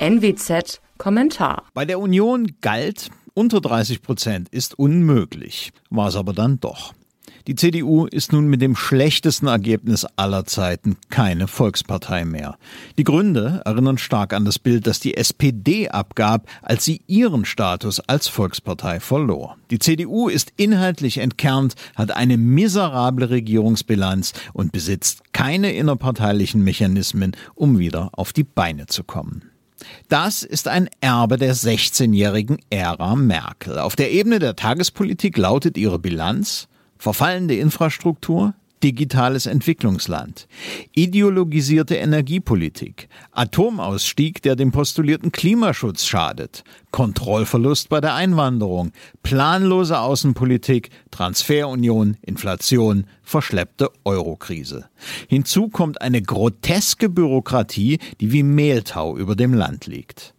NWZ Kommentar. Bei der Union galt, unter 30 Prozent ist unmöglich, war es aber dann doch. Die CDU ist nun mit dem schlechtesten Ergebnis aller Zeiten keine Volkspartei mehr. Die Gründe erinnern stark an das Bild, das die SPD abgab, als sie ihren Status als Volkspartei verlor. Die CDU ist inhaltlich entkernt, hat eine miserable Regierungsbilanz und besitzt keine innerparteilichen Mechanismen, um wieder auf die Beine zu kommen. Das ist ein Erbe der 16-jährigen Ära Merkel. Auf der Ebene der Tagespolitik lautet ihre Bilanz verfallende Infrastruktur, digitales Entwicklungsland, ideologisierte Energiepolitik, Atomausstieg, der dem postulierten Klimaschutz schadet, Kontrollverlust bei der Einwanderung, planlose Außenpolitik, Transferunion, Inflation, verschleppte Eurokrise. Hinzu kommt eine groteske Bürokratie, die wie Mehltau über dem Land liegt.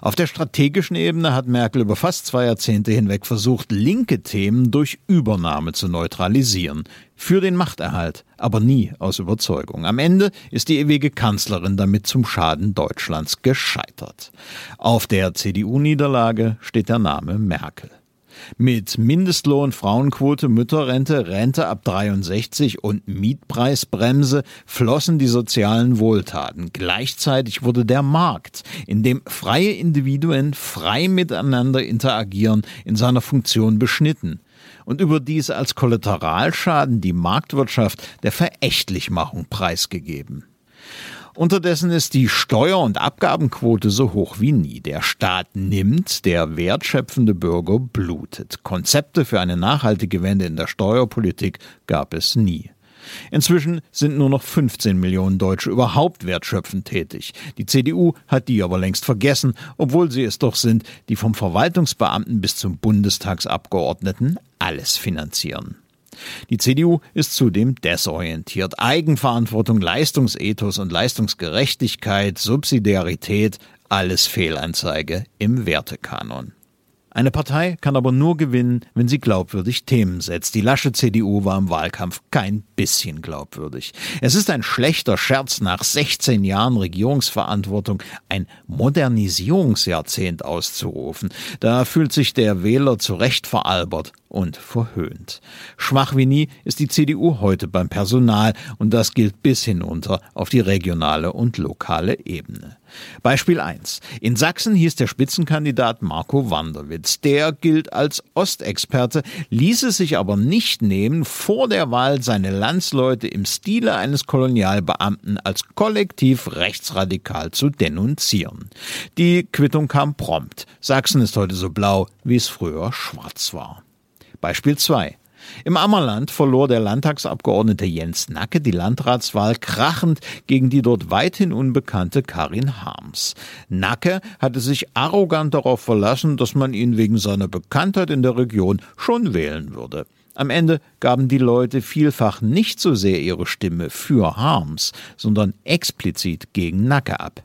Auf der strategischen Ebene hat Merkel über fast zwei Jahrzehnte hinweg versucht, linke Themen durch Übernahme zu neutralisieren. Für den Machterhalt, aber nie aus Überzeugung. Am Ende ist die ewige Kanzlerin damit zum Schaden Deutschlands gescheitert. Auf der CDU-Niederlage steht der Name Merkel. Mit Mindestlohn, Frauenquote, Mütterrente, Rente ab 63 und Mietpreisbremse flossen die sozialen Wohltaten. Gleichzeitig wurde der Markt, in dem freie Individuen frei miteinander interagieren, in seiner Funktion beschnitten und überdies als Kollateralschaden die Marktwirtschaft der Verächtlichmachung preisgegeben. Unterdessen ist die Steuer- und Abgabenquote so hoch wie nie. Der Staat nimmt, der wertschöpfende Bürger blutet. Konzepte für eine nachhaltige Wende in der Steuerpolitik gab es nie. Inzwischen sind nur noch 15 Millionen Deutsche überhaupt wertschöpfend tätig. Die CDU hat die aber längst vergessen, obwohl sie es doch sind, die vom Verwaltungsbeamten bis zum Bundestagsabgeordneten alles finanzieren. Die CDU ist zudem desorientiert. Eigenverantwortung, Leistungsethos und Leistungsgerechtigkeit, Subsidiarität, alles Fehlanzeige im Wertekanon. Eine Partei kann aber nur gewinnen, wenn sie glaubwürdig Themen setzt. Die lasche CDU war im Wahlkampf kein bisschen glaubwürdig. Es ist ein schlechter Scherz, nach 16 Jahren Regierungsverantwortung ein Modernisierungsjahrzehnt auszurufen. Da fühlt sich der Wähler zu Recht veralbert und verhöhnt. Schwach wie nie ist die CDU heute beim Personal und das gilt bis hinunter auf die regionale und lokale Ebene. Beispiel 1. In Sachsen hieß der Spitzenkandidat Marco Wanderwitz. Der gilt als Ostexperte, ließ es sich aber nicht nehmen, vor der Wahl seine Landsleute im Stile eines Kolonialbeamten als kollektiv rechtsradikal zu denunzieren. Die Quittung kam prompt. Sachsen ist heute so blau, wie es früher schwarz war. Beispiel 2. Im Ammerland verlor der Landtagsabgeordnete Jens Nacke die Landratswahl krachend gegen die dort weithin unbekannte Karin Harms. Nacke hatte sich arrogant darauf verlassen, dass man ihn wegen seiner Bekanntheit in der Region schon wählen würde. Am Ende gaben die Leute vielfach nicht so sehr ihre Stimme für Harms, sondern explizit gegen Nacke ab.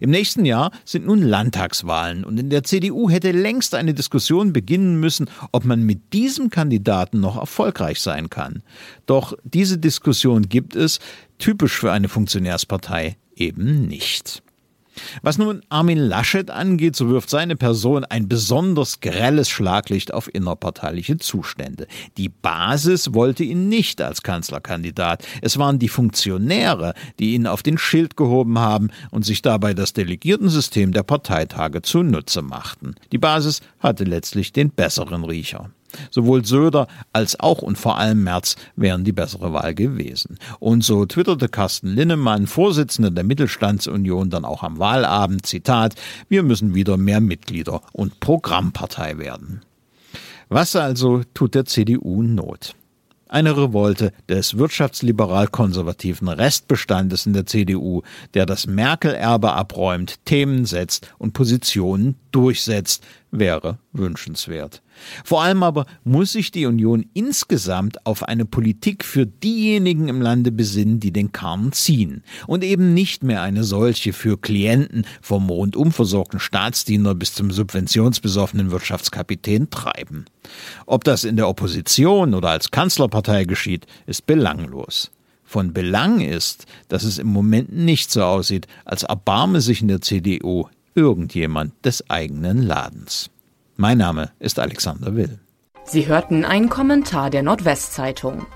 Im nächsten Jahr sind nun Landtagswahlen und in der CDU hätte längst eine Diskussion beginnen müssen, ob man mit diesem Kandidaten noch erfolgreich sein kann. Doch diese Diskussion gibt es, typisch für eine Funktionärspartei, eben nicht. Was nun Armin Laschet angeht, so wirft seine Person ein besonders grelles Schlaglicht auf innerparteiliche Zustände. Die Basis wollte ihn nicht als Kanzlerkandidat. Es waren die Funktionäre, die ihn auf den Schild gehoben haben und sich dabei das Delegiertensystem der Parteitage zunutze machten. Die Basis hatte letztlich den besseren Riecher. Sowohl Söder als auch und vor allem Merz wären die bessere Wahl gewesen. Und so twitterte Carsten Linnemann, Vorsitzender der Mittelstandsunion, dann auch am Wahlabend, Zitat, wir müssen wieder mehr Mitglieder und Programmpartei werden. Was also tut der CDU Not? Eine Revolte des wirtschaftsliberal-konservativen Restbestandes in der CDU, der das Merkel-Erbe abräumt, Themen setzt und Positionen durchsetzt, wäre wünschenswert. Vor allem aber muss sich die Union insgesamt auf eine Politik für diejenigen im Lande besinnen, die den Karren ziehen und eben nicht mehr eine solche für Klienten vom rundum versorgten Staatsdiener bis zum subventionsbesoffenen Wirtschaftskapitän treiben. Ob das in der Opposition oder als Kanzlerpartei geschieht, ist belanglos. Von Belang ist, dass es im Moment nicht so aussieht, als erbarme sich in der CDU irgendjemand des eigenen Ladens. Mein Name ist Alexander Will. Sie hörten einen Kommentar der Nordwestzeitung.